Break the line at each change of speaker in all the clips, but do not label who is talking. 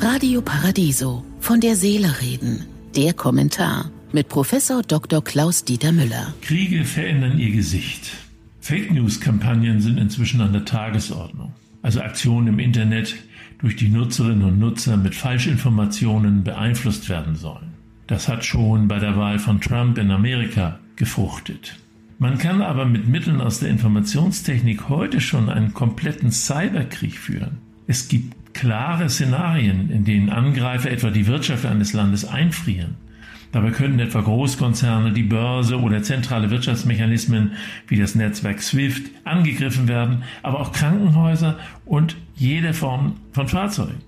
Radio Paradiso. Von der Seele reden. Der Kommentar mit Professor Dr. Klaus Dieter Müller.
Kriege verändern ihr Gesicht. Fake News Kampagnen sind inzwischen an der Tagesordnung. Also Aktionen im Internet, durch die Nutzerinnen und Nutzer mit Falschinformationen beeinflusst werden sollen. Das hat schon bei der Wahl von Trump in Amerika gefruchtet. Man kann aber mit Mitteln aus der Informationstechnik heute schon einen kompletten Cyberkrieg führen. Es gibt klare Szenarien, in denen Angreifer etwa die Wirtschaft eines Landes einfrieren. Dabei können etwa Großkonzerne, die Börse oder zentrale Wirtschaftsmechanismen wie das Netzwerk SWIFT angegriffen werden, aber auch Krankenhäuser und jede Form von Fahrzeugen.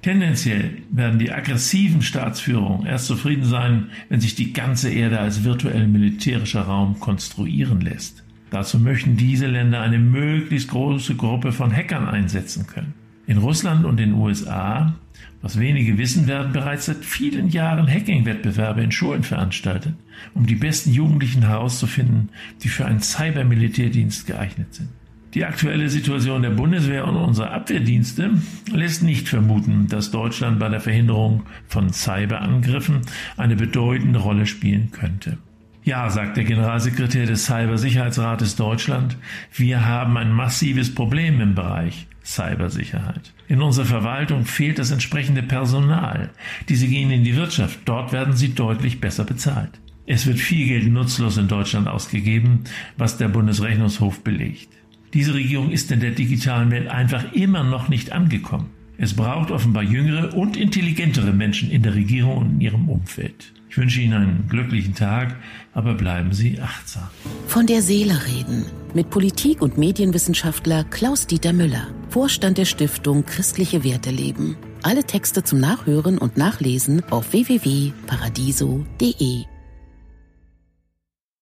Tendenziell werden die aggressiven Staatsführungen erst zufrieden sein, wenn sich die ganze Erde als virtuell militärischer Raum konstruieren lässt. Dazu möchten diese Länder eine möglichst große Gruppe von Hackern einsetzen können. In Russland und den USA, was wenige wissen, werden bereits seit vielen Jahren Hacking-Wettbewerbe in Schulen veranstaltet, um die besten Jugendlichen herauszufinden, die für einen Cybermilitärdienst geeignet sind. Die aktuelle Situation der Bundeswehr und unserer Abwehrdienste lässt nicht vermuten, dass Deutschland bei der Verhinderung von Cyberangriffen eine bedeutende Rolle spielen könnte. Ja, sagt der Generalsekretär des Cybersicherheitsrates Deutschland, wir haben ein massives Problem im Bereich Cybersicherheit. In unserer Verwaltung fehlt das entsprechende Personal. Diese gehen in die Wirtschaft. Dort werden sie deutlich besser bezahlt. Es wird viel Geld nutzlos in Deutschland ausgegeben, was der Bundesrechnungshof belegt. Diese Regierung ist in der digitalen Welt einfach immer noch nicht angekommen. Es braucht offenbar jüngere und intelligentere Menschen in der Regierung und in ihrem Umfeld. Ich wünsche Ihnen einen glücklichen Tag, aber bleiben Sie achtsam.
Von der Seele reden mit Politik- und Medienwissenschaftler Klaus-Dieter Müller, Vorstand der Stiftung Christliche Werte leben. Alle Texte zum Nachhören und Nachlesen auf www.paradiso.de.